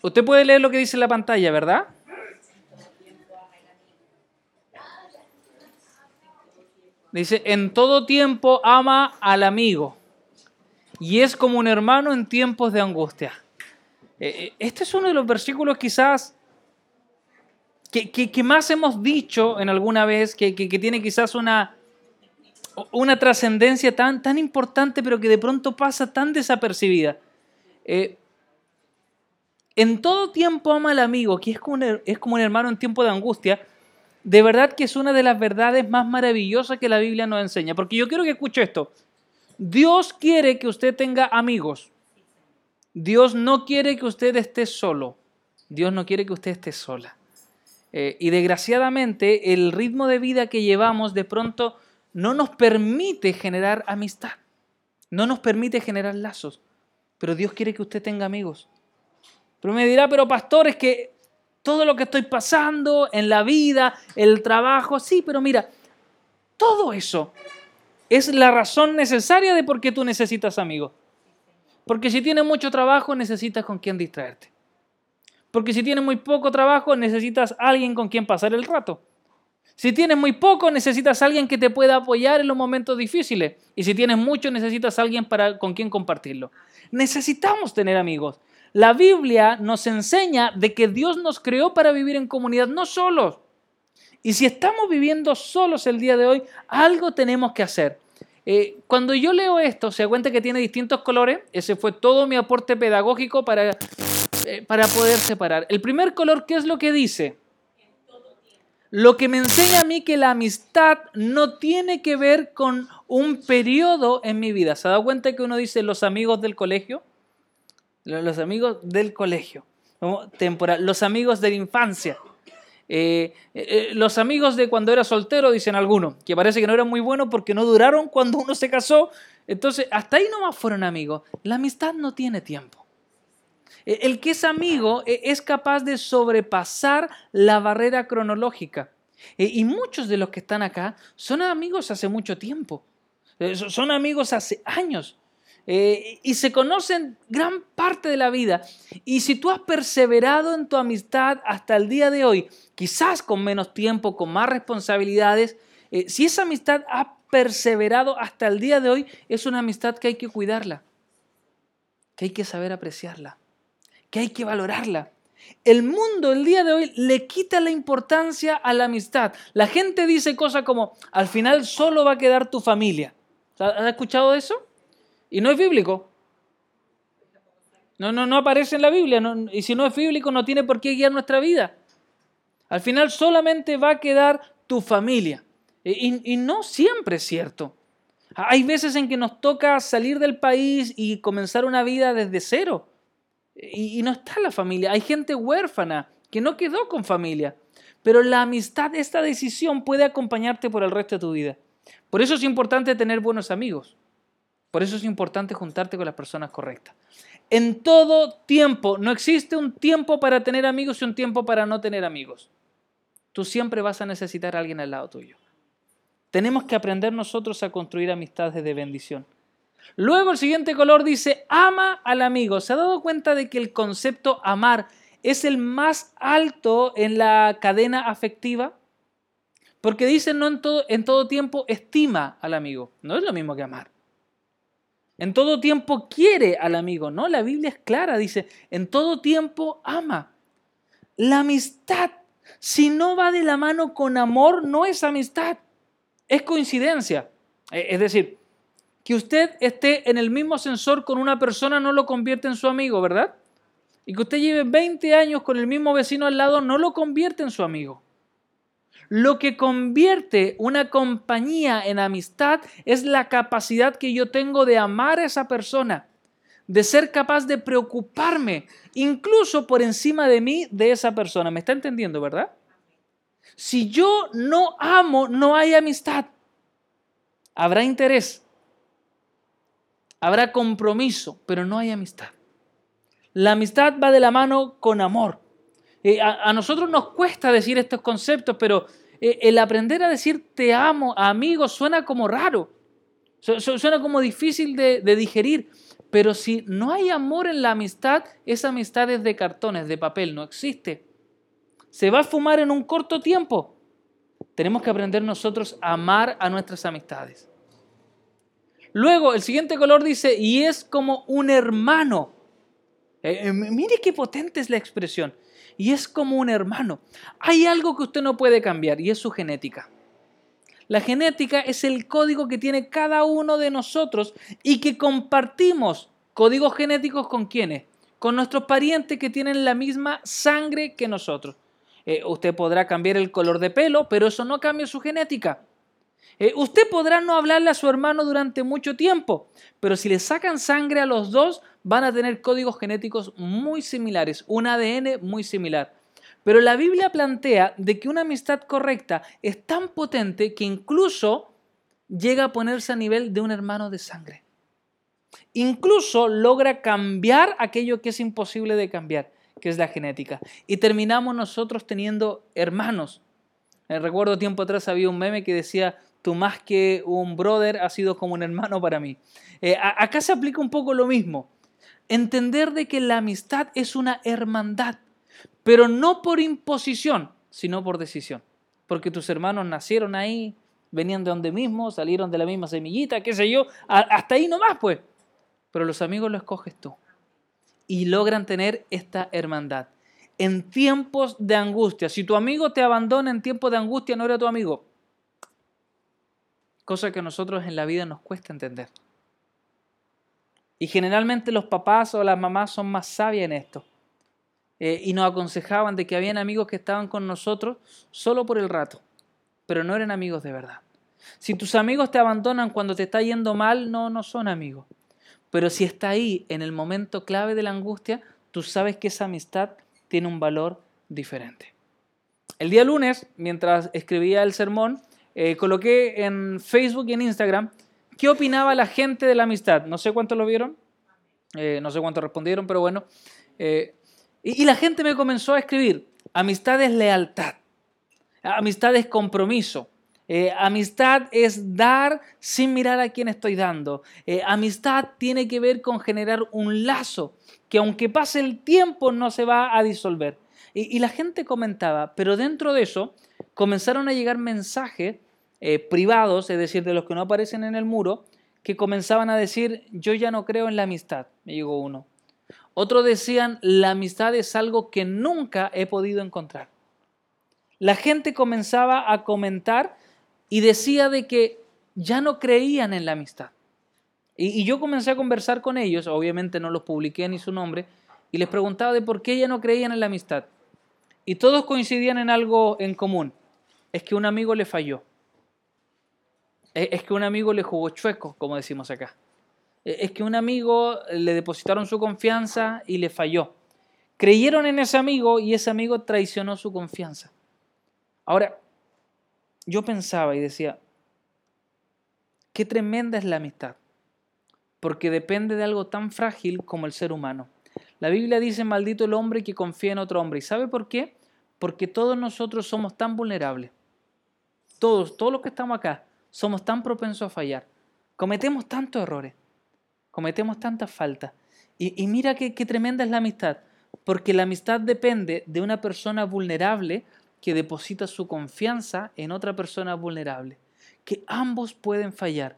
Usted puede leer lo que dice en la pantalla, ¿verdad? Dice, en todo tiempo ama al amigo y es como un hermano en tiempos de angustia. Eh, eh, este es uno de los versículos quizás que, más hemos dicho en alguna vez, que, tiene quizás una, una trascendencia tan, tan importante, pero que de pronto pasa tan desapercibida. Eh, en todo tiempo ama al amigo, que es como, un hermano en tiempo de angustia, de verdad que es una de las verdades más maravillosas que la Biblia nos enseña. Porque yo quiero que escuche esto. Dios quiere que usted tenga amigos. Dios no quiere que usted esté solo. Dios no quiere que usted esté sola. Eh, y desgraciadamente el ritmo de vida que llevamos de pronto no nos permite generar amistad. No nos permite generar lazos. Pero Dios quiere que usted tenga amigos. Pero me dirá, pero pastor, es que todo lo que estoy pasando en la vida, el trabajo, sí, pero mira, todo eso es la razón necesaria de por qué tú necesitas amigos. Porque si tienes mucho trabajo, necesitas con quien distraerte. Porque si tienes muy poco trabajo, necesitas alguien con quien pasar el rato. Si tienes muy poco, necesitas alguien que te pueda apoyar en los momentos difíciles. Y si tienes mucho, necesitas alguien para, con quien compartirlo. Necesitamos tener amigos. La Biblia nos enseña de que Dios nos creó para vivir en comunidad, no solos. Y si estamos viviendo solos el día de hoy, algo tenemos que hacer. Eh, cuando yo leo esto, se da cuenta que tiene distintos colores. Ese fue todo mi aporte pedagógico para, eh, para poder separar. El primer color, ¿qué es lo que dice? Lo que me enseña a mí que la amistad no tiene que ver con un periodo en mi vida. ¿Se ha dado cuenta que uno dice los amigos del colegio? Los amigos del colegio, temporal, los amigos de la infancia. Eh, eh, eh, los amigos de cuando era soltero, dicen algunos, que parece que no eran muy buenos porque no duraron cuando uno se casó. Entonces, hasta ahí nomás fueron amigos. La amistad no tiene tiempo. El que es amigo es capaz de sobrepasar la barrera cronológica. Y muchos de los que están acá son amigos hace mucho tiempo. Son amigos hace años. Eh, y se conocen gran parte de la vida. Y si tú has perseverado en tu amistad hasta el día de hoy, quizás con menos tiempo, con más responsabilidades, eh, si esa amistad ha perseverado hasta el día de hoy, es una amistad que hay que cuidarla, que hay que saber apreciarla, que hay que valorarla. El mundo el día de hoy le quita la importancia a la amistad. La gente dice cosas como, al final solo va a quedar tu familia. ¿Has escuchado eso? Y no es bíblico. No, no, no aparece en la Biblia. y si no es bíblico, no tiene por qué guiar nuestra vida. Al final solamente va a quedar tu familia. Y, no siempre es cierto. Hay veces en que nos toca salir del país y comenzar una vida desde cero. Y, no está la familia. Hay gente huérfana que no quedó con familia. Pero la amistad, esta decisión puede acompañarte por el resto de tu vida. Por eso es importante tener buenos amigos. Por eso es importante juntarte con las personas correctas. En todo tiempo, no existe un tiempo para tener amigos y un tiempo para no tener amigos. Tú siempre vas a necesitar a alguien al lado tuyo. Tenemos que aprender nosotros a construir amistades de bendición. Luego el siguiente color dice, ama al amigo. ¿Se ha dado cuenta de que el concepto amar es el más alto en la cadena afectiva? Porque dice no en todo, en todo tiempo estima al amigo. No es lo mismo que amar. En todo tiempo quiere al amigo, ¿no? La Biblia es clara, dice, en todo tiempo ama. La amistad, si no va de la mano con amor, no es amistad, es coincidencia. E, es decir, que usted esté en el mismo ascensor con una persona no lo convierte en su amigo, ¿verdad? Y que usted lleve 20 años con el mismo vecino al lado no lo convierte en su amigo. Lo que convierte una compañía en amistad es la capacidad que yo tengo de amar a esa persona, de ser capaz de preocuparme, incluso por encima de mí, de esa persona. ¿Me está entendiendo, verdad? Si yo no amo, no hay amistad. Habrá interés, habrá compromiso, pero no hay amistad. La amistad va de la mano con amor. Eh, a, nosotros nos cuesta decir estos conceptos, pero eh, el aprender a decir te amo a amigos suena como raro, suena como difícil de, digerir, Pero si no hay amor en la amistad, esa amistad es de cartones, de papel, no existe. Se va a fumar en un corto tiempo. Tenemos que aprender nosotros a amar a nuestras amistades. Luego, el siguiente color dice, y es como un hermano. Eh, mire qué potente es la expresión. Y es como un hermano. Hay algo que usted no puede cambiar y es su genética. La genética es el código que tiene cada uno de nosotros y que compartimos códigos genéticos con quienes? Con nuestros parientes que tienen la misma sangre que nosotros. Eh, usted podrá cambiar el color de pelo, pero eso no cambia su genética. Eh, usted podrá no hablarle a su hermano durante mucho tiempo, pero si le sacan sangre a los dos, van a tener códigos genéticos muy similares, un ADN muy similar. Pero la Biblia plantea de que una amistad correcta es tan potente que incluso llega a ponerse a nivel de un hermano de sangre. Incluso logra cambiar aquello que es imposible de cambiar, que es la genética. Y terminamos nosotros teniendo hermanos. Eh, recuerdo tiempo atrás había un meme que decía, tú más que un brother has sido como un hermano para mí. Eh, acá se aplica un poco lo mismo. Entender de que la amistad es una hermandad pero no por imposición, sino por decisión. Porque tus hermanos nacieron ahí, venían de donde mismo, salieron de la misma semillita, qué sé yo, hasta ahí nomás pues. Pero los amigos los escoges tú. Y logran tener esta hermandad. En tiempos de angustia, si tu amigo te abandona en tiempos de angustia, no era tu amigo. Cosa que a nosotros en la vida nos cuesta entender. Y generalmente los papás o las mamás son más sabias en esto. Eh, y nos aconsejaban de que habían amigos que estaban con nosotros solo por el rato, pero no eran amigos de verdad. Si tus amigos te abandonan cuando te está yendo mal, no, no son amigos. Pero si está ahí en el momento clave de la angustia, tú sabes que esa amistad tiene un valor diferente. El día lunes, mientras escribía el sermón, eh, coloqué en Facebook y en Instagram qué opinaba la gente de la amistad. No sé cuántos lo vieron, eh, no sé cuántos respondieron, pero bueno, y, la gente me comenzó a escribir, amistad es lealtad, amistad es compromiso, eh, amistad es dar sin mirar a quién estoy dando. Eh, amistad tiene que ver con generar un lazo que aunque pase el tiempo no se va a disolver. Y, la gente comentaba, pero dentro de eso comenzaron a llegar mensajes eh, privados, es decir, de los que no aparecen en el muro, que comenzaban a decir, yo ya no creo en la amistad, me llegó uno. Otros decían, la amistad es algo que nunca he podido encontrar. La gente comenzaba a comentar y decía de que ya no creían en la amistad. Y, yo comencé a conversar con ellos, obviamente no los publiqué ni su nombre, y les preguntaba de por qué ya no creían en la amistad. Y todos coincidían en algo en común, es que un amigo le falló. Es que un amigo le jugó chueco, como decimos acá. Eh, es que un amigo le depositaron su confianza y le falló. Creyeron en ese amigo y ese amigo traicionó su confianza. Ahora, yo pensaba y decía, qué tremenda es la amistad, porque depende de algo tan frágil como el ser humano. La Biblia dice, maldito el hombre que confía en otro hombre. ¿Y sabe por qué? Porque todos nosotros somos tan vulnerables. Todos, todos los que estamos acá, somos tan propensos a fallar. Cometemos tantos errores cometemos tantas faltas. Y, mira qué, qué tremenda es la amistad, porque la amistad depende de una persona vulnerable que deposita su confianza en otra persona vulnerable, que ambos pueden fallar,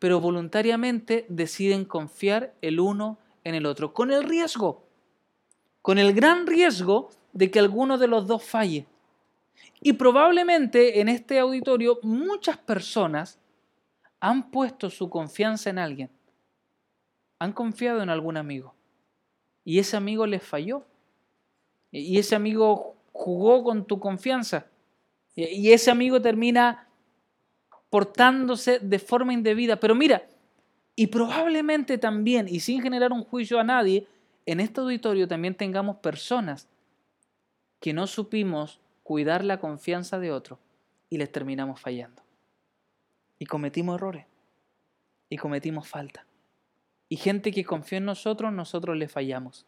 pero voluntariamente deciden confiar el uno en el otro, con el riesgo, con el gran riesgo de que alguno de los dos falle. Y probablemente en este auditorio muchas personas han puesto su confianza en alguien han confiado en algún amigo y ese amigo les falló. Y ese amigo jugó con tu confianza. Y ese amigo termina portándose de forma indebida. Pero mira, y probablemente también, y sin generar un juicio a nadie, en este auditorio también tengamos personas que no supimos cuidar la confianza de otro y les terminamos fallando. Y cometimos errores. Y cometimos falta. Y gente que confía en nosotros, nosotros le fallamos.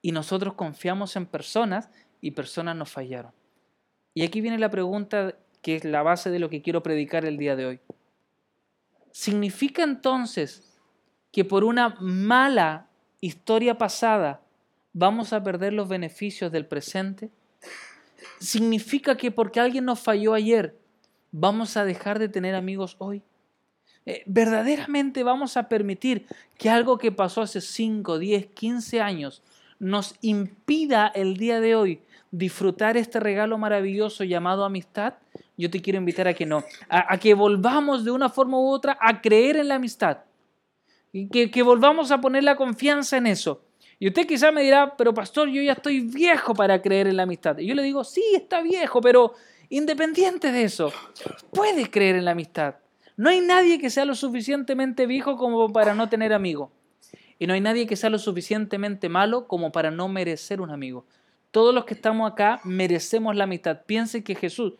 Y nosotros confiamos en personas y personas nos fallaron. Y aquí viene la pregunta que es la base de lo que quiero predicar el día de hoy. ¿Significa entonces que por una mala historia pasada vamos a perder los beneficios del presente? ¿Significa que porque alguien nos falló ayer, vamos a dejar de tener amigos hoy? Eh, ¿Verdaderamente vamos a permitir que algo que pasó hace 5, 10, 15 años nos impida el día de hoy disfrutar este regalo maravilloso llamado amistad? Yo te quiero invitar a que no, a, que volvamos de una forma u otra a creer en la amistad, y que, que volvamos a poner la confianza en eso. Y usted quizá me dirá, pero pastor, yo ya estoy viejo para creer en la amistad. Y yo le digo, sí, está viejo, pero independiente de eso, puedes creer en la amistad. No hay nadie que sea lo suficientemente viejo como para no tener amigo. Y no hay nadie que sea lo suficientemente malo como para no merecer un amigo. Todos los que estamos acá merecemos la amistad. Piense que Jesús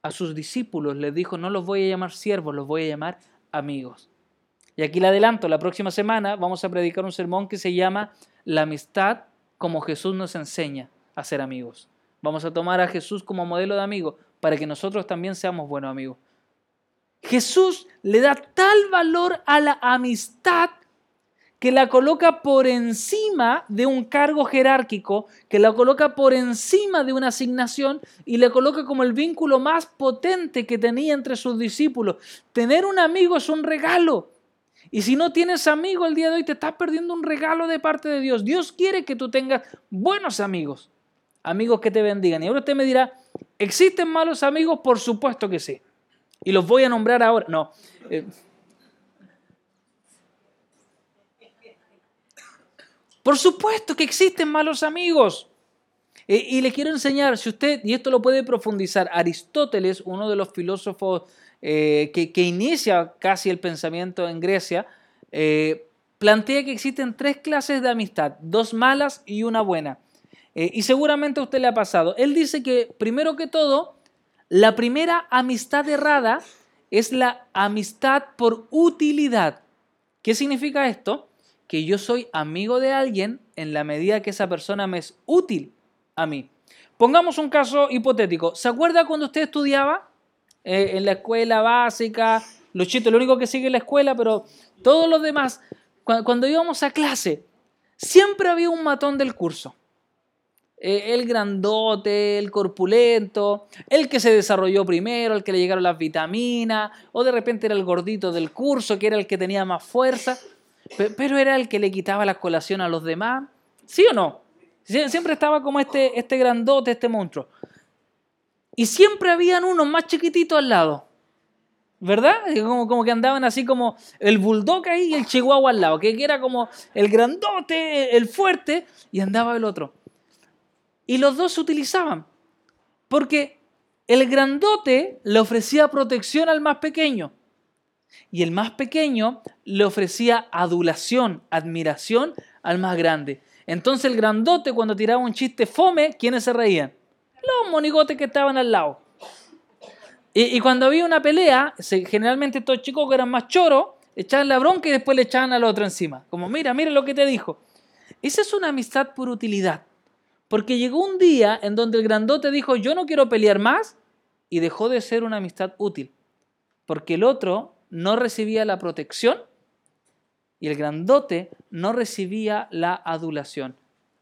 a sus discípulos les dijo, no los voy a llamar siervos, los voy a llamar amigos. Y aquí le adelanto, la próxima semana vamos a predicar un sermón que se llama La amistad como Jesús nos enseña a ser amigos. Vamos a tomar a Jesús como modelo de amigo para que nosotros también seamos buenos amigos. Jesús le da tal valor a la amistad que la coloca por encima de un cargo jerárquico, que la coloca por encima de una asignación y le coloca como el vínculo más potente que tenía entre sus discípulos. Tener un amigo es un regalo. Y si no tienes amigo el día de hoy, te estás perdiendo un regalo de parte de Dios. Dios quiere que tú tengas buenos amigos, amigos que te bendigan. Y ahora usted me dirá, ¿existen malos amigos? Por supuesto que sí. Y los voy a nombrar ahora. No. Eh, por supuesto que existen malos amigos. Eh, y le quiero enseñar, si usted, y esto lo puede profundizar, Aristóteles, uno de los filósofos eh, que, inicia casi el pensamiento en Grecia, plantea que existen tres clases de amistad, dos malas y una buena. y seguramente a usted le ha pasado. Él dice que, primero que todo, la primera amistad errada es la amistad por utilidad. ¿Qué significa esto? Que yo soy amigo de alguien en la medida que esa persona me es útil a mí. Pongamos un caso hipotético. ¿Se acuerda cuando usted estudiaba eh, en la escuela básica? Los chitos, lo único que sigue en la escuela, pero todos los demás, cuando íbamos a clase, siempre había un matón del curso. Eh, el grandote, el corpulento, el que se desarrolló primero, el que le llegaron las vitaminas, o de repente era el gordito del curso, que era el que tenía más fuerza, pero era el que le quitaba la colación a los demás. ¿Sí o no? Siempre estaba como este, este grandote, este monstruo. Y siempre habían unos más chiquititos al lado. ¿Verdad? Como, como, que andaban así como el bulldog ahí y el chihuahua al lado, que era como el grandote, el fuerte, y andaba el otro. Y los dos se utilizaban. Porque el grandote le ofrecía protección al más pequeño. Y el más pequeño le ofrecía adulación, admiración al más grande. Entonces el grandote cuando tiraba un chiste fome, ¿quiénes se reían? Los monigotes que estaban al lado. Y, cuando había una pelea, generalmente estos chicos que eran más choros, echaban la bronca y después le echaban al otro encima. Como, mira, mira lo que te dijo. Esa es una amistad por utilidad. Porque llegó un día en donde el grandote dijo, yo no quiero pelear más, y dejó de ser una amistad útil. Porque el otro no recibía la protección y el grandote no recibía la adulación.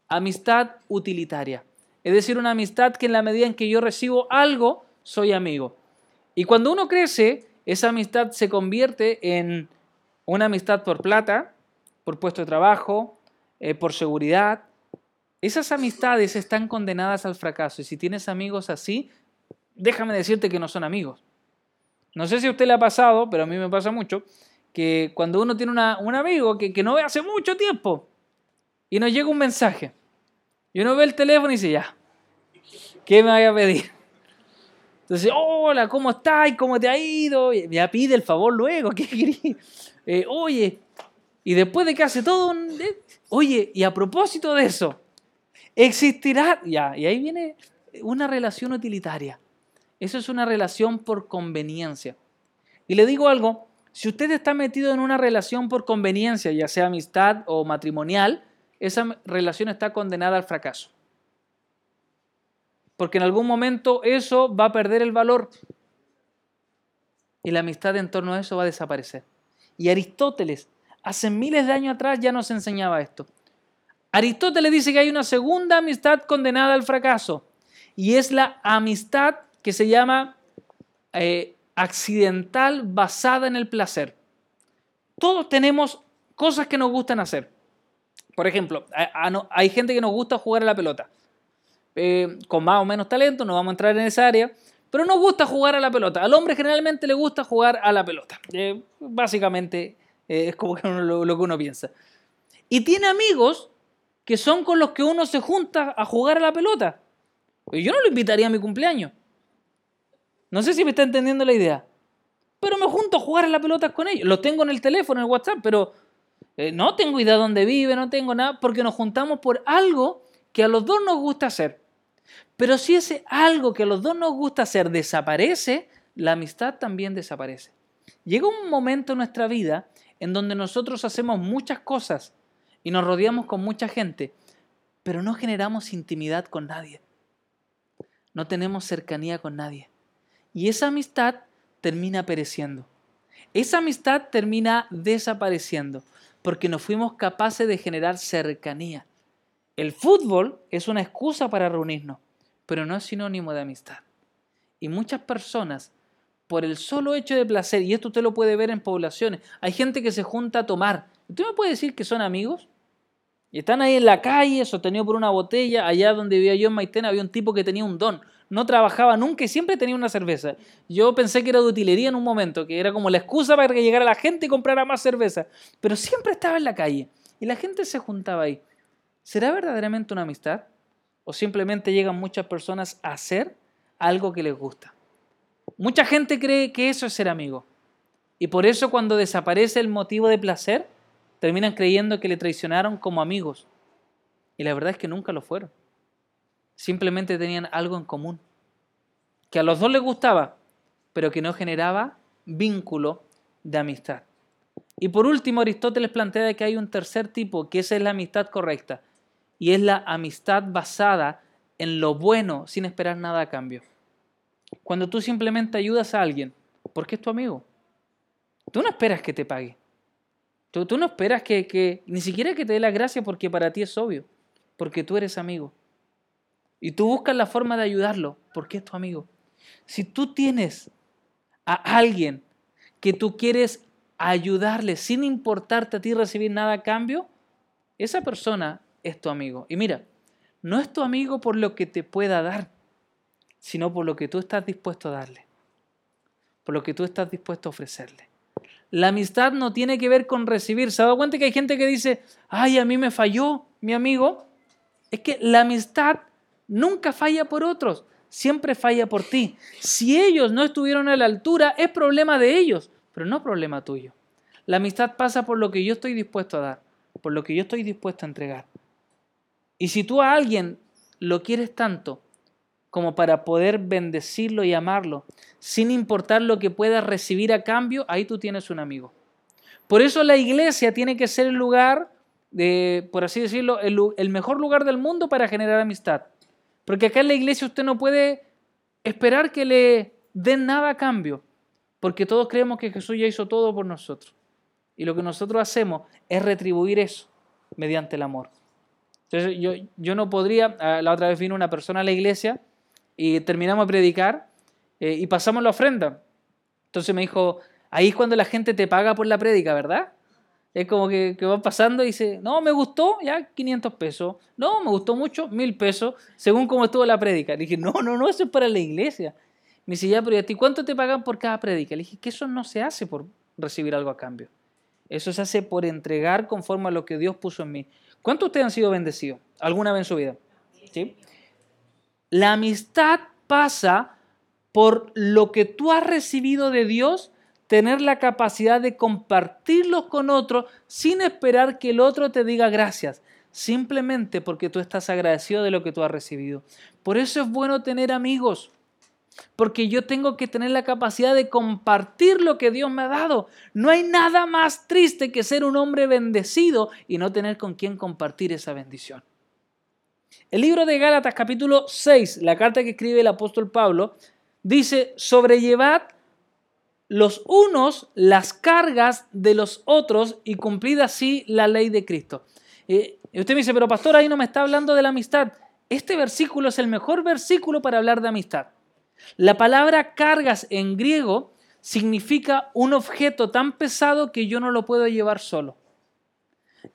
Amistad utilitaria. Es decir, una amistad que en la medida en que yo recibo algo, soy amigo. Y cuando uno crece, esa amistad se convierte en una amistad por plata, por puesto de trabajo, eh, por seguridad, esas amistades están condenadas al fracaso y si tienes amigos así, déjame decirte que no son amigos. No sé si a usted le ha pasado, pero a mí me pasa mucho, que cuando uno tiene un amigo que, no ve hace mucho tiempo y nos llega un mensaje y uno ve el teléfono y dice, ya, ¿qué me voy a pedir? Entonces, hola, ¿cómo estás? ¿Cómo te ha ido? Ya pide el favor luego, ¿qué querés? Eh, oye, y después de que hace todo un... Eh, oye, y a propósito de eso, Existirá, ya, y ahí viene una relación utilitaria. Eso es una relación por conveniencia. Y le digo algo, si usted está metido en una relación por conveniencia, ya sea amistad o matrimonial, esa relación está condenada al fracaso. Porque en algún momento eso va a perder el valor y la amistad en torno a eso va a desaparecer. Y Aristóteles hace miles de años atrás ya nos enseñaba esto. Aristóteles dice que hay una segunda amistad condenada al fracaso y es la amistad que se llama eh, accidental basada en el placer. Todos tenemos cosas que nos gustan hacer. Por ejemplo, hay gente que nos gusta jugar a la pelota. Eh, con más o menos talento, no vamos a entrar en esa área, pero nos gusta jugar a la pelota. Al hombre generalmente le gusta jugar a la pelota. Eh, básicamente es como lo, lo que uno piensa. Y tiene amigos que son con los que uno se junta a jugar a la pelota. Yo no lo invitaría a mi cumpleaños. No sé si me está entendiendo la idea. Pero me junto a jugar a la pelota con ellos. Los tengo en el teléfono, en WhatsApp, pero eh, no tengo idea de dónde vive, no tengo nada, porque nos juntamos por algo que a los dos nos gusta hacer. Pero si ese algo que a los dos nos gusta hacer desaparece, la amistad también desaparece. Llega un momento en nuestra vida en donde nosotros hacemos muchas cosas y nos rodeamos con mucha gente, pero no generamos intimidad con nadie. No tenemos cercanía con nadie. Y esa amistad termina pereciendo. Esa amistad termina desapareciendo porque no fuimos capaces de generar cercanía. El fútbol es una excusa para reunirnos, pero no es sinónimo de amistad. Y muchas personas, por el solo hecho de placer, y esto usted lo puede ver en poblaciones, hay gente que se junta a tomar. ¿Usted me puede decir que son amigos? Y están ahí en la calle, sostenidos por una botella. Allá donde vivía yo en Maitén había un tipo que tenía un don. No trabajaba nunca y siempre tenía una cerveza. Yo pensé que era de utilería en un momento, que era como la excusa para que llegara la gente y comprara más cerveza. Pero siempre estaba en la calle y la gente se juntaba ahí. ¿Será verdaderamente una amistad? ¿O simplemente llegan muchas personas a hacer algo que les gusta? Mucha gente cree que eso es ser amigo. Y por eso cuando desaparece el motivo de placer, terminan creyendo que le traicionaron como amigos. Y la verdad es que nunca lo fueron. Simplemente tenían algo en común. Que a los dos les gustaba, pero que no generaba vínculo de amistad. Y por último, Aristóteles plantea que hay un tercer tipo, que esa es la amistad correcta. Y es la amistad basada en lo bueno sin esperar nada a cambio. Cuando tú simplemente ayudas a alguien, porque es tu amigo. Tú no esperas que te pague. Tú, no esperas que, ni siquiera que te dé la gracia porque para ti es obvio, porque tú eres amigo. Y tú buscas la forma de ayudarlo porque es tu amigo. Si tú tienes a alguien que tú quieres ayudarle sin importarte a ti recibir nada a cambio, esa persona es tu amigo. Y mira, no es tu amigo por lo que te pueda dar, sino por lo que tú estás dispuesto a darle, por lo que tú estás dispuesto a ofrecerle. La amistad no tiene que ver con recibir. ¿Se ha cuenta que hay gente que dice, ay, a mí me falló mi amigo? Es que la amistad nunca falla por otros, siempre falla por ti. Si ellos no estuvieron a la altura, es problema de ellos, pero no problema tuyo. La amistad pasa por lo que yo estoy dispuesto a dar, por lo que yo estoy dispuesto a entregar. Y si tú a alguien lo quieres tanto, como para poder bendecirlo y amarlo, sin importar lo que puedas recibir a cambio, ahí tú tienes un amigo. Por eso la iglesia tiene que ser el lugar, de, por así decirlo, el, mejor lugar del mundo para generar amistad. Porque acá en la iglesia usted no puede esperar que le den nada a cambio, porque todos creemos que Jesús ya hizo todo por nosotros. Y lo que nosotros hacemos es retribuir eso mediante el amor. Entonces yo, yo no podría, ah, la otra vez vino una persona a la iglesia y terminamos de predicar eh, y pasamos la ofrenda. Entonces me dijo, ahí es cuando la gente te paga por la prédica, ¿verdad? Es como que, que va pasando y dice, no, me gustó, ya 500 pesos. No, me gustó mucho, 1000 pesos, según cómo estuvo la prédica. Le dije, no, no, no, eso es para la iglesia. Me dice, ya, pero ¿y a ti cuánto te pagan por cada prédica? Le dije, que eso no se hace por recibir algo a cambio. Eso se hace por entregar conforme a lo que Dios puso en mí. ¿Cuántos de ustedes han sido bendecidos alguna vez en su vida? ¿Sí? La amistad pasa por lo que tú has recibido de Dios, tener la capacidad de compartirlo con otro sin esperar que el otro te diga gracias, simplemente porque tú estás agradecido de lo que tú has recibido. Por eso es bueno tener amigos, porque yo tengo que tener la capacidad de compartir lo que Dios me ha dado. No hay nada más triste que ser un hombre bendecido y no tener con quien compartir esa bendición. El libro de Gálatas capítulo 6, la carta que escribe el apóstol Pablo, dice, sobrellevad los unos las cargas de los otros y cumplida así la ley de Cristo. Eh, y usted me dice, pero pastor, ahí no me está hablando de la amistad. Este versículo es el mejor versículo para hablar de amistad. La palabra cargas en griego significa un objeto tan pesado que yo no lo puedo llevar solo.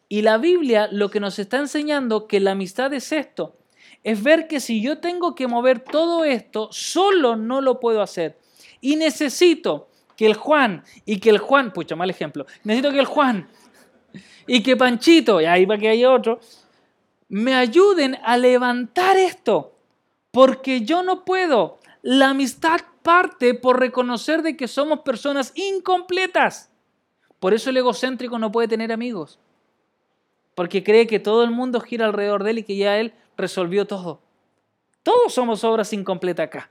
Y la Biblia lo que nos está enseñando que la amistad es esto, es ver que si yo tengo que mover todo esto, solo no lo puedo hacer. Y necesito que el Juan y que el Juan, pucha, mal ejemplo, necesito que el Juan y que Panchito, y ahí para que haya otro, me ayuden a levantar esto, porque yo no puedo. La amistad parte por reconocer de que somos personas incompletas. Por eso el egocéntrico no puede tener amigos, porque cree que todo el mundo gira alrededor de él y que ya él resolvió todo. Todos somos obras incompletas acá.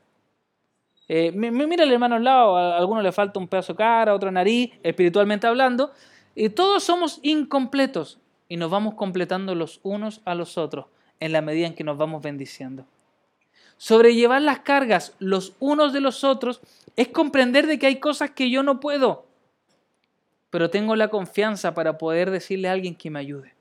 Eh, mira el hermano al lado, a alguno le falta un pedazo de cara, otro nariz, espiritualmente hablando, y todos somos incompletos y nos vamos completando los unos a los otros en la medida en que nos vamos bendiciendo. Sobrellevar las cargas los unos de los otros es comprender de que hay cosas que yo no puedo, pero tengo la confianza para poder decirle a alguien que me ayude.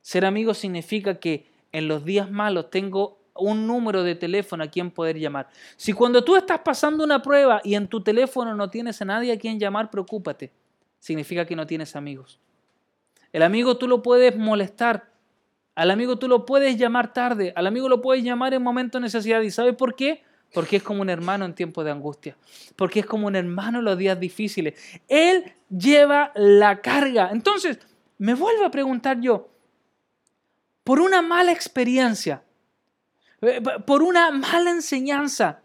Ser amigo significa que en los días malos tengo un número de teléfono a quien poder llamar. Si cuando tú estás pasando una prueba y en tu teléfono no tienes a nadie a quien llamar, preocúpate significa que no tienes amigos. El amigo tú lo puedes molestar, al amigo tú lo puedes llamar tarde, al amigo lo puedes llamar en momento de necesidad. ¿Y sabes por qué? Porque es como un hermano en tiempos de angustia, porque es como un hermano en los días difíciles. Él lleva la carga. Entonces, me vuelvo a preguntar yo, por una mala experiencia, por una mala enseñanza,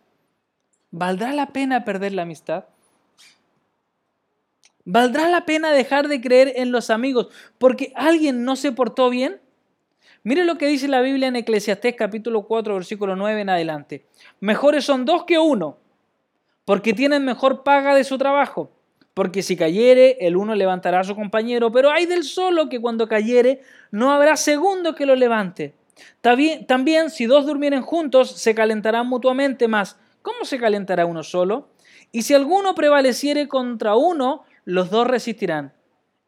¿valdrá la pena perder la amistad? ¿Valdrá la pena dejar de creer en los amigos porque alguien no se portó bien? Mire lo que dice la Biblia en Eclesiastés capítulo 4, versículo 9 en adelante. Mejores son dos que uno, porque tienen mejor paga de su trabajo. Porque si cayere, el uno levantará a su compañero, pero hay del solo que cuando cayere, no habrá segundo que lo levante. También, si dos durmieren juntos, se calentarán mutuamente más. ¿Cómo se calentará uno solo? Y si alguno prevaleciere contra uno, los dos resistirán.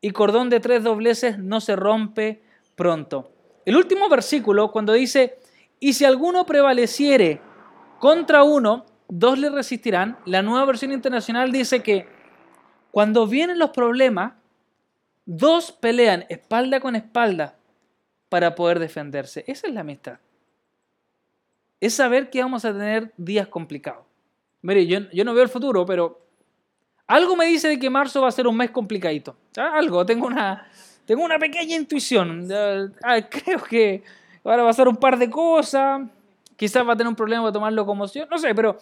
Y cordón de tres dobleces no se rompe pronto. El último versículo, cuando dice, y si alguno prevaleciere contra uno, dos le resistirán, la nueva versión internacional dice que cuando vienen los problemas, dos pelean espalda con espalda para poder defenderse. Esa es la amistad. Es saber que vamos a tener días complicados. Mire, yo, yo no veo el futuro, pero algo me dice de que marzo va a ser un mes complicadito. Algo, tengo una, tengo una pequeña intuición. Ah, creo que ahora a ser un par de cosas. Quizás va a tener un problema para tomar locomoción. No sé, pero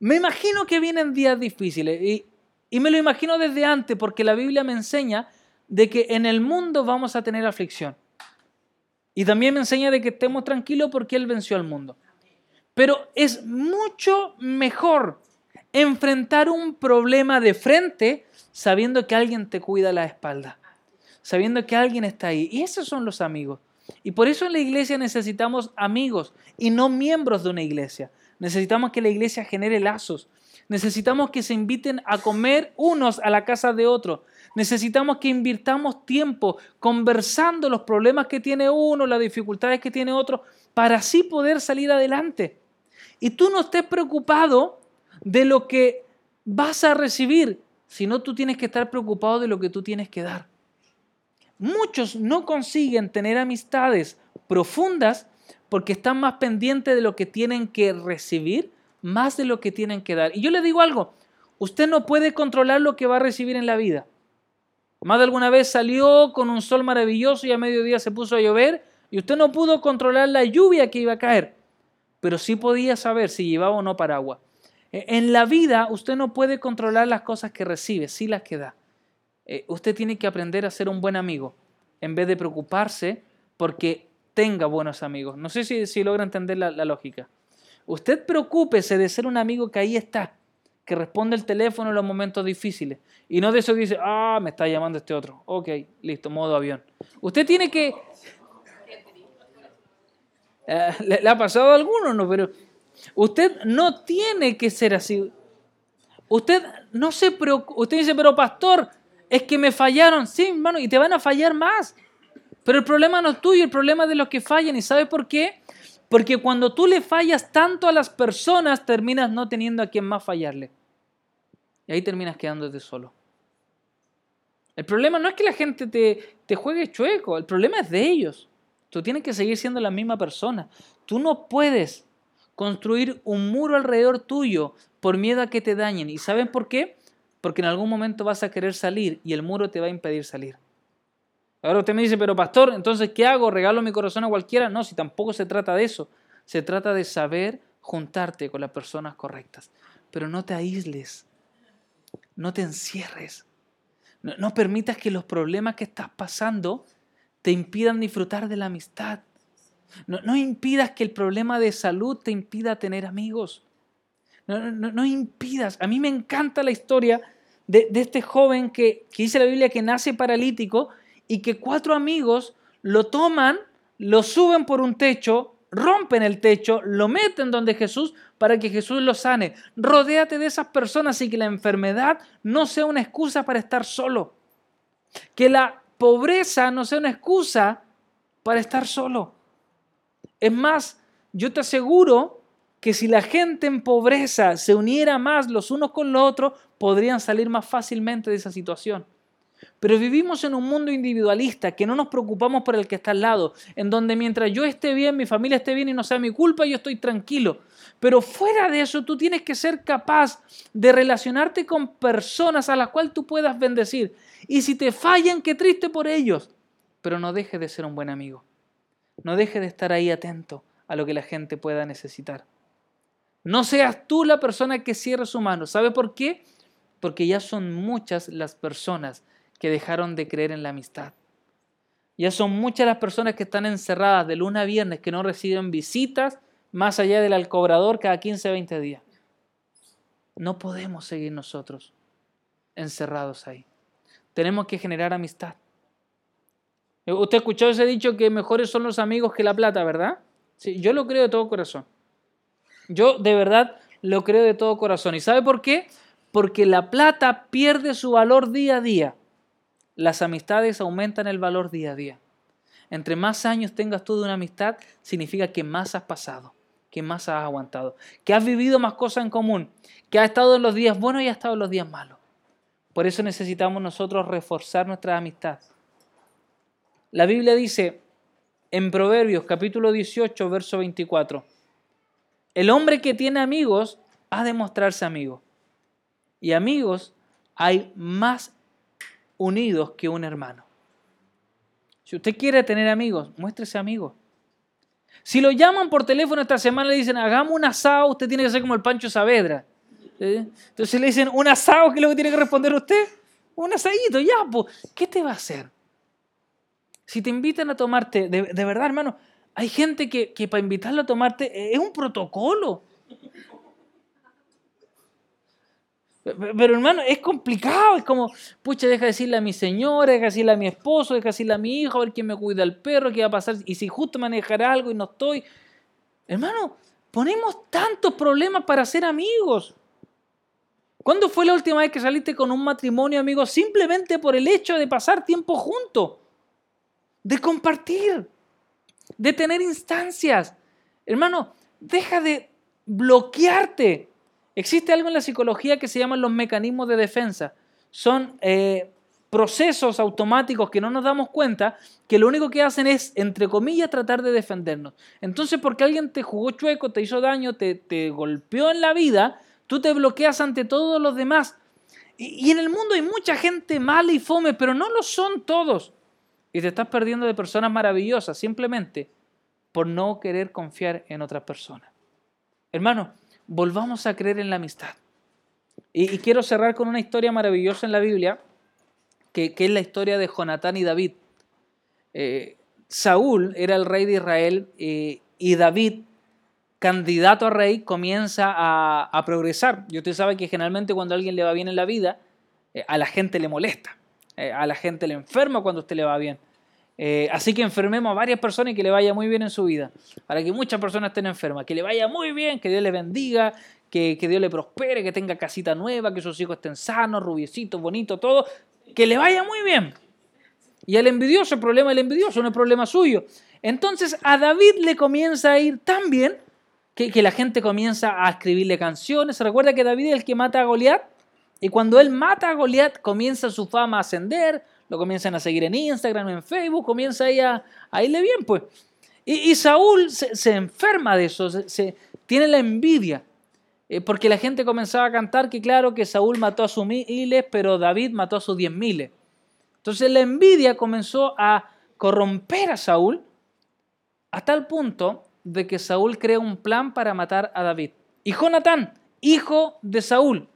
me imagino que vienen días difíciles. Y me lo imagino desde antes porque la Biblia me enseña de que en el mundo vamos a tener aflicción. Y también me enseña de que estemos tranquilos porque Él venció al mundo. Pero es mucho mejor enfrentar un problema de frente sabiendo que alguien te cuida la espalda, sabiendo que alguien está ahí. Y esos son los amigos. Y por eso en la iglesia necesitamos amigos y no miembros de una iglesia. Necesitamos que la iglesia genere lazos. Necesitamos que se inviten a comer unos a la casa de otros. Necesitamos que invirtamos tiempo conversando los problemas que tiene uno, las dificultades que tiene otro, para así poder salir adelante. Y tú no estés preocupado de lo que vas a recibir, sino tú tienes que estar preocupado de lo que tú tienes que dar. Muchos no consiguen tener amistades profundas porque están más pendientes de lo que tienen que recibir más de lo que tienen que dar. Y yo le digo algo, usted no puede controlar lo que va a recibir en la vida. Más de alguna vez salió con un sol maravilloso y a mediodía se puso a llover y usted no pudo controlar la lluvia que iba a caer, pero sí podía saber si llevaba o no paraguas. Eh, en la vida usted no puede controlar las cosas que recibe, sí las que da. Eh, usted tiene que aprender a ser un buen amigo en vez de preocuparse porque tenga buenos amigos. No sé si, si logra entender la, lógica. Usted preocúpese de ser un amigo que ahí está, que responde el teléfono en los momentos difíciles. Y no de eso dice, ah, me está llamando este otro. Ok, listo, modo avión. Usted tiene que... Eh, ¿le, ha pasado a alguno? No, pero Usted no tiene que ser así. Usted no se preocupa, usted dice, pero pastor, es que me fallaron. Sí, hermano, y te van a fallar más. Pero el problema no es tuyo, el problema es de los que fallan. ¿Y sabes por qué? Porque cuando tú le fallas tanto a las personas, terminas no teniendo a quien más fallarle. Y ahí terminas quedándote solo. El problema no es que la gente te, te juegue chueco, el problema es de ellos. Tú tienes que seguir siendo la misma persona. Tú no puedes construir un muro alrededor tuyo por miedo a que te dañen. ¿Y saben por qué? Porque en algún momento vas a querer salir y el muro te va a impedir salir. Ahora usted me dice, pero pastor, entonces ¿qué hago? ¿Regalo mi corazón a cualquiera? No, si tampoco se trata de eso. Se trata de saber juntarte con las personas correctas. Pero no te aísles. No te encierres. No, no permitas que los problemas que estás pasando te impidan disfrutar de la amistad. No, impidas que el problema de salud te impida tener amigos. No, impidas. A mí me encanta la historia de, este joven que, que, dice la Biblia que nace paralítico y que cuatro amigos lo toman, lo suben por un techo, rompen el techo, lo meten donde Jesús para que Jesús lo sane. Rodéate de esas personas y que la enfermedad no sea una excusa para estar solo. Que la pobreza no sea una excusa para estar solo. Es más, yo te aseguro que si la gente en pobreza se uniera más los unos con los otros, podrían salir más fácilmente de esa situación. Pero vivimos en un mundo individualista, que no nos preocupamos por el que está al lado, en donde mientras yo esté bien, mi familia esté bien y no sea mi culpa, yo estoy tranquilo. Pero fuera de eso, tú tienes que ser capaz de relacionarte con personas a las cuales tú puedas bendecir. Y si te fallan, qué triste por ellos. Pero no dejes de ser un buen amigo. No dejes de estar ahí atento a lo que la gente pueda necesitar. No seas tú la persona que cierre su mano. ¿Sabe por qué? Porque ya son muchas las personas que dejaron de creer en la amistad. Ya son muchas las personas que están encerradas de lunes a viernes, que no reciben visitas más allá del alcobrador cada 15, 20 días. No podemos seguir nosotros encerrados ahí. Tenemos que generar amistad. Usted escuchó ese dicho que mejores son los amigos que la plata, ¿verdad? Sí, yo lo creo de todo corazón. Yo de verdad lo creo de todo corazón. ¿Y sabe por qué? Porque la plata pierde su valor día a día. Las amistades aumentan el valor día a día. Entre más años tengas tú de una amistad, significa que más has pasado, que más has aguantado, que has vivido más cosas en común, que has estado en los días buenos y has estado en los días malos. Por eso necesitamos nosotros reforzar nuestra amistad. La Biblia dice en Proverbios capítulo 18, verso 24, el hombre que tiene amigos ha de mostrarse amigo. Y amigos hay más unidos que un hermano. Si usted quiere tener amigos, muéstrese amigo. Si lo llaman por teléfono esta semana le dicen, hagamos un asado, usted tiene que ser como el Pancho Saavedra. Entonces le dicen, ¿un asado? ¿Qué es lo que tiene que responder usted? Un asadito, ya, ¿qué te va a hacer? Si te invitan a tomarte, de, verdad, hermano, hay gente que, que para invitarlo a tomarte es un protocolo. Pero hermano, es complicado, es como, pucha, deja decirle a mi señora, deja decirle a mi esposo, deja decirle a mi hijo, a ver quién me cuida el perro, qué va a pasar, y si justo manejará algo y no estoy. Hermano, ponemos tantos problemas para ser amigos. ¿Cuándo fue la última vez que saliste con un matrimonio, amigo, simplemente por el hecho de pasar tiempo juntos? de compartir, de tener instancias. Hermano, deja de bloquearte. Existe algo en la psicología que se llaman los mecanismos de defensa. Son eh, procesos automáticos que no nos damos cuenta que lo único que hacen es, entre comillas, tratar de defendernos. Entonces, porque alguien te jugó chueco, te hizo daño, te, te golpeó en la vida, tú te bloqueas ante todos los demás. Y, y en el mundo hay mucha gente mala y fome, pero no lo son todos y te estás perdiendo de personas maravillosas simplemente por no querer confiar en otras personas. Hermano, volvamos a creer en la amistad. Y, quiero cerrar con una historia maravillosa en la Biblia, que, es la historia de Jonatán y David. Eh, Saúl era el rey de Israel eh, y David, candidato a rey, comienza a, progresar. Y usted sabe que generalmente cuando a alguien le va bien en la vida, eh, a la gente le molesta. a la gente le enferma cuando usted le va bien. Eh, así que enfermemos a varias personas y que le vaya muy bien en su vida. Para que muchas personas estén enfermas. Que le vaya muy bien, que Dios les bendiga, que, que Dios le prospere, que tenga casita nueva, que sus hijos estén sanos, rubiecitos, bonitos, todo, que le vaya muy bien. Y el envidioso, el problema del envidioso no es problema suyo. Entonces a David le comienza a ir tan bien que, que la gente comienza a escribirle canciones. ¿Se recuerda que David es el que mata a Goliat? Y cuando él mata a Goliat, comienza su fama a ascender, lo comienzan a seguir en Instagram, en Facebook, comienza ahí a, irle bien, pues. Y, Saúl se, enferma de eso, se, tiene la envidia, eh, porque la gente comenzaba a cantar que claro que Saúl mató a sus miles, pero David mató a sus diez miles. Entonces la envidia comenzó a corromper a Saúl a tal punto de que Saúl crea un plan para matar a David. Y Jonatán, hijo de Saúl,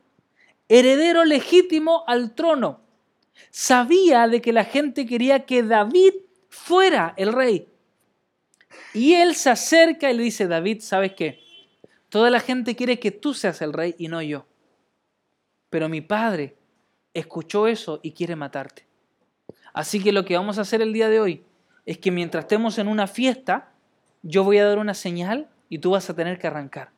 heredero legítimo al trono, sabía de que la gente quería que David fuera el rey. Y él se acerca y le dice, David, ¿sabes qué? Toda la gente quiere que tú seas el rey y no yo. Pero mi padre escuchó eso y quiere matarte. Así que lo que vamos a hacer el día de hoy es que mientras estemos en una fiesta, yo voy a dar una señal y tú vas a tener que arrancar.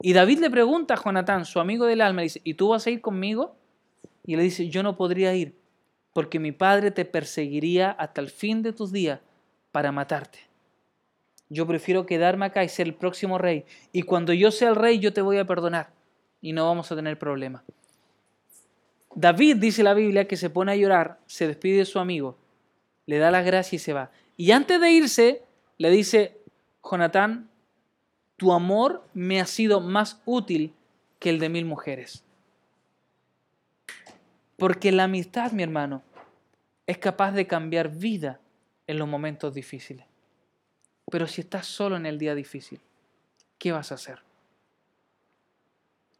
Y David le pregunta a Jonatán, su amigo del alma, dice, ¿y tú vas a ir conmigo? Y le dice, yo no podría ir, porque mi padre te perseguiría hasta el fin de tus días para matarte. Yo prefiero quedarme acá y ser el próximo rey. Y cuando yo sea el rey, yo te voy a perdonar y no vamos a tener problema. David dice la Biblia que se pone a llorar, se despide de su amigo, le da las gracias y se va. Y antes de irse, le dice, Jonatán, tu amor me ha sido más útil que el de mil mujeres. Porque la amistad, mi hermano, es capaz de cambiar vida en los momentos difíciles. Pero si estás solo en el día difícil, ¿qué vas a hacer?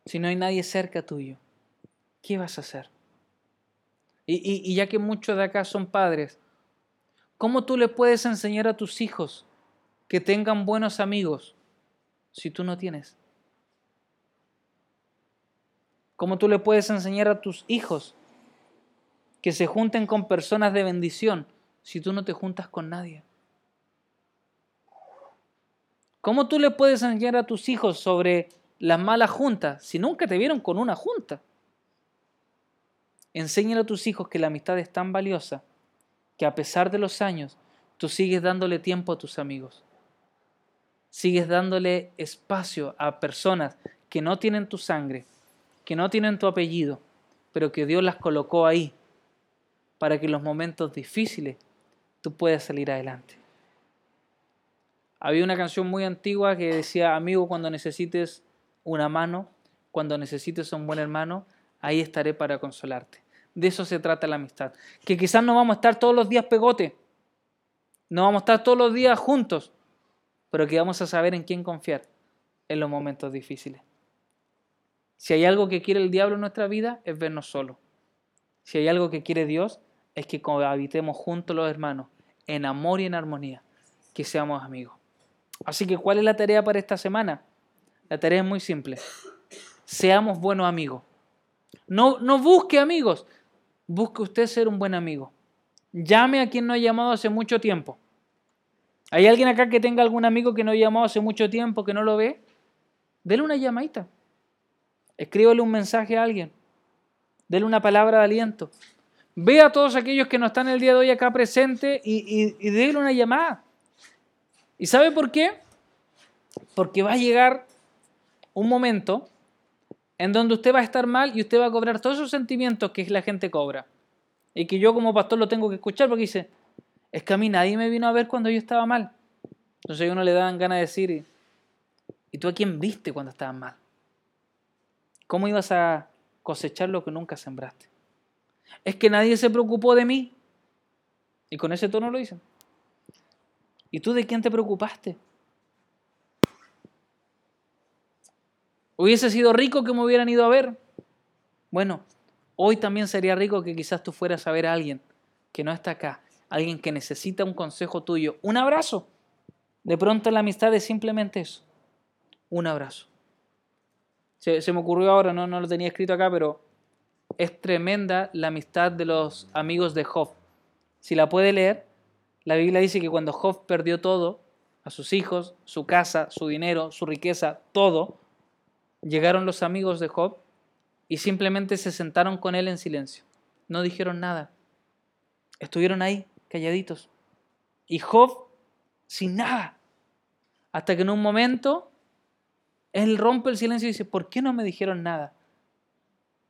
Si no hay nadie cerca tuyo, ¿qué vas a hacer? Y, ya que muchos de acá son padres, ¿cómo tú le puedes enseñar a tus hijos que tengan buenos amigos si tú no tienes? ¿Cómo tú le puedes enseñar a tus hijos que se junten con personas de bendición si tú no te juntas con nadie? ¿Cómo tú le puedes enseñar a tus hijos sobre las malas juntas si nunca te vieron con una junta? Enséñale a tus hijos que la amistad es tan valiosa que a pesar de los años tú sigues dándole tiempo a tus amigos. Sigues dándole espacio a personas que no tienen tu sangre, que no tienen tu apellido, pero que Dios las colocó ahí para que en los momentos difíciles tú puedas salir adelante. Había una canción muy antigua que decía, amigo, cuando necesites una mano, cuando necesites un buen hermano, ahí estaré para consolarte. De eso se trata la amistad. Que quizás no vamos a estar todos los días pegote, no vamos a estar todos los días juntos, pero que vamos a saber en quién confiar en los momentos difíciles. Si hay algo que quiere el diablo en nuestra vida, es vernos solos. Si hay algo que quiere Dios, es que habitemos juntos los hermanos, en amor y en armonía, que seamos amigos. Así que, ¿cuál es la tarea para esta semana? La tarea es muy simple. Seamos buenos amigos. No, no busque amigos, busque usted ser un buen amigo. Llame a quien no ha llamado hace mucho tiempo. ¿Hay alguien acá que tenga algún amigo que no ha llamado hace mucho tiempo, que no lo ve? Dele una llamadita. Escríbale un mensaje a alguien. Dele una palabra de aliento. Ve a todos aquellos que no están el día de hoy acá presentes y, déle una llamada. ¿Y sabe por qué? Porque va a llegar un momento en donde usted va a estar mal y usted va a cobrar todos esos sentimientos que la gente cobra. Y que yo como pastor lo tengo que escuchar porque dice, es que a mí nadie me vino a ver cuando yo estaba mal. Entonces a uno le dan ganas de decir, ¿y tú a quién viste cuando estabas mal? ¿Cómo ibas a cosechar lo que nunca sembraste? Es que nadie se preocupó de mí. Y con ese tono lo dicen. ¿Y tú de quién te preocupaste? Hubiese sido rico que me hubieran ido a ver. Bueno, hoy también sería rico que quizás tú fueras a ver a alguien que no está acá, alguien que necesita un consejo tuyo, un abrazo. De pronto la amistad es simplemente eso, un abrazo. Se, me ocurrió ahora, no, no lo tenía escrito acá, pero es tremenda la amistad de los amigos de Job. Si la puede leer, la Biblia dice que cuando Job perdió todo, a sus hijos, su casa, su dinero, su riqueza, todo, llegaron los amigos de Job y simplemente se sentaron con él en silencio. No dijeron nada. Estuvieron ahí, calladitos. Y Job sin nada. Hasta que en un momento él rompe el silencio y dice, ¿por qué no me dijeron nada?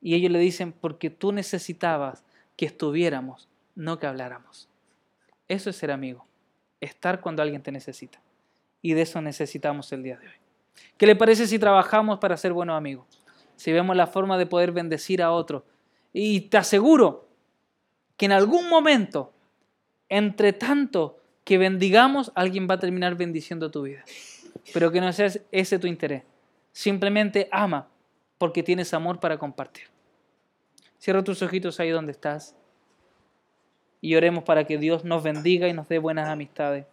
Y ellos le dicen, porque tú necesitabas que estuviéramos, no que habláramos. Eso es ser amigo, estar cuando alguien te necesita. Y de eso necesitamos el día de hoy. ¿Qué le parece si trabajamos para ser buenos amigos? Si vemos la forma de poder bendecir a otros. Y te aseguro que en algún momento, entre tanto que bendigamos, alguien va a terminar bendiciendo tu vida. Pero que no sea ese tu interés. Simplemente ama porque tienes amor para compartir. Cierra tus ojitos ahí donde estás y oremos para que Dios nos bendiga y nos dé buenas amistades.